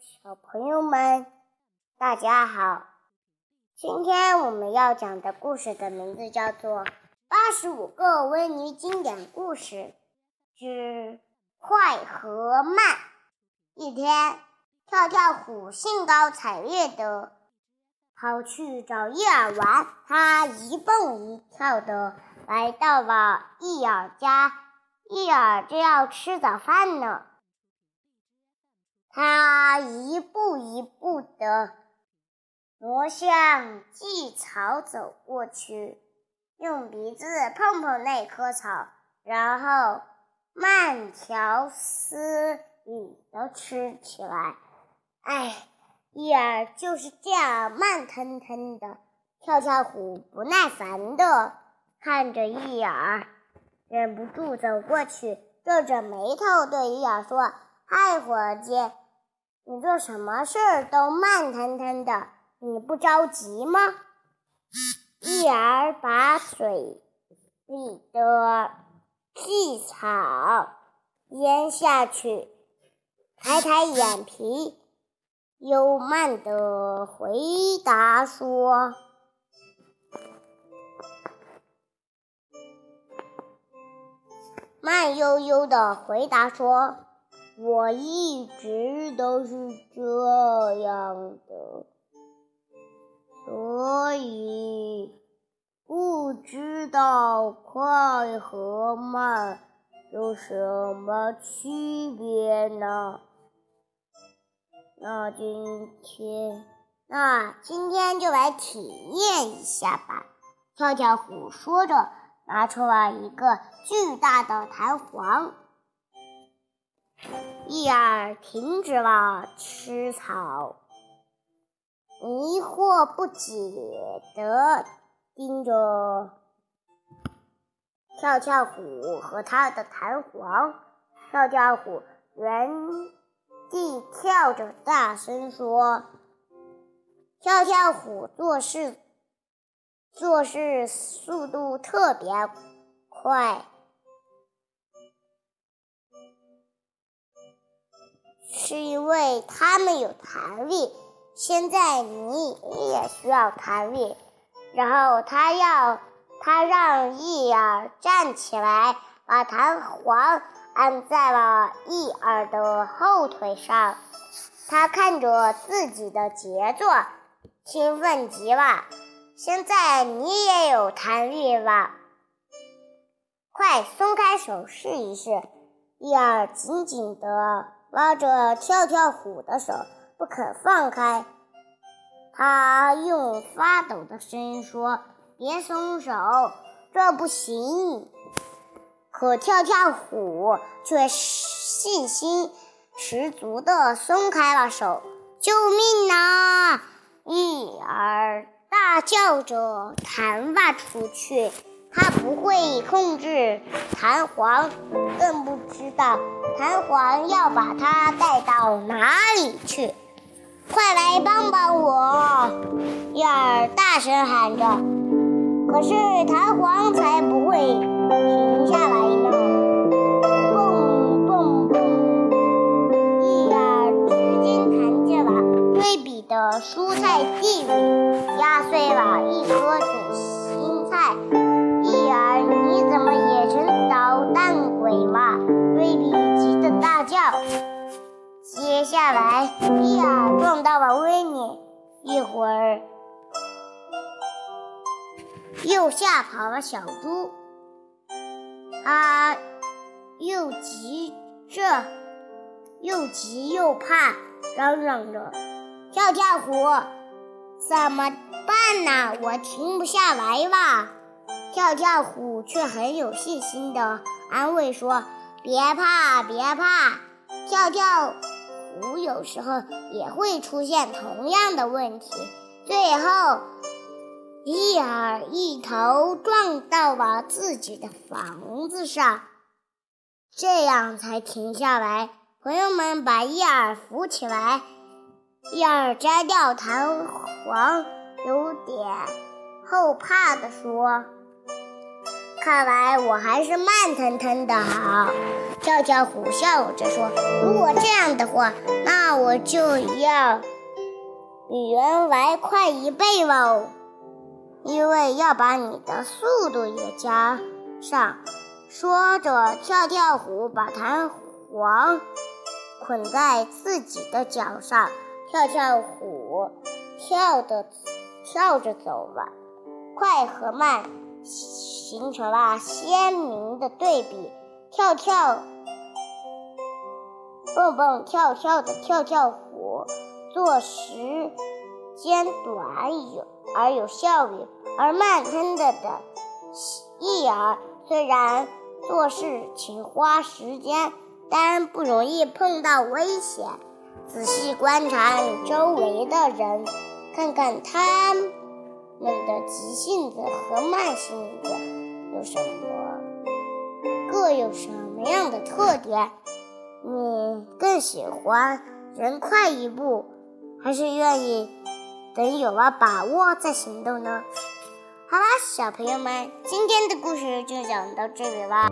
小朋友们，大家好！今天我们要讲的故事的名字叫做《八十五个维尼经典故事之快和慢》。一天，跳跳虎兴高采烈地跑去找叶儿玩，他一蹦一跳地来到了叶儿家。叶儿正要吃早饭呢。他一步一步地挪向蓟草走过去，用鼻子碰碰那棵草，然后慢条斯理地吃起来。哎，叶儿就是这样慢腾腾的。跳跳虎不耐烦地看着叶儿，忍不住走过去，皱着眉头对叶儿说：“嗨，伙计。”你做什么事儿都慢腾腾的，你不着急吗？一儿把水里的细草咽下去，抬抬眼皮，悠慢的回答说：“慢悠悠地回答说。”我一直都是这样的，所以不知道快和慢有什么区别呢？那今天，那今天就来体验一下吧。跳跳虎说着，拿出了一个巨大的弹簧。叶儿停止了吃草，迷惑不解地盯着跳跳虎和他的弹簧。跳跳虎原地跳着，大声说：“跳跳虎做事做事速度特别快。”是因为它们有弹力。现在你也需要弹力。然后他要他让一耳站起来，把弹簧按在了一耳的后腿上。他看着自己的杰作，兴奋极了。现在你也有弹力了，快松开手试一试。一耳紧紧地。拉着跳跳虎的手不肯放开，他用发抖的声音说：“别松手，这不行。”可跳跳虎却信心十足地松开了手。“救命啊！”一儿大叫着弹了出去。他不会控制弹簧，更不知道弹簧要把它带到哪里去。快来帮帮我！燕儿大声喊着。可是弹簧才不会停下来呢！下来，伊尔撞到了威尼，一会儿又吓跑了小猪。他又急着，又急又怕，嚷嚷着：“跳跳虎，怎么办呢？我停不下来了。”跳跳虎却很有信心地安慰说：“别怕，别怕。跳跳虎有时候也会出现同样的问题。”最后，伊尔一头撞到了自己的房子上，这样才停下来。朋友们把伊尔扶起来，伊尔摘掉弹簧，有点后怕地说。看来我还是慢腾腾的好，跳跳虎笑着说：“如果这样的话，那我就要比原来快一倍喽，因为要把你的速度也加上。说着，跳跳虎把弹簧捆在自己的脚上，跳跳虎跳的跳着走了，快和慢形成了鲜明的对比。跳跳蹦蹦跳跳的跳跳虎做时间短有而有效率，而慢吞的的翼儿虽然。做事情花时间，但不容易碰到危险。仔细观察你周围的人，看看他们的急性子和慢性子有什么，各有什么样的特点？你更喜欢人快一步，还是愿意等有了把握再行动呢？好啦，小朋友们，今天的故事就讲到这里啦。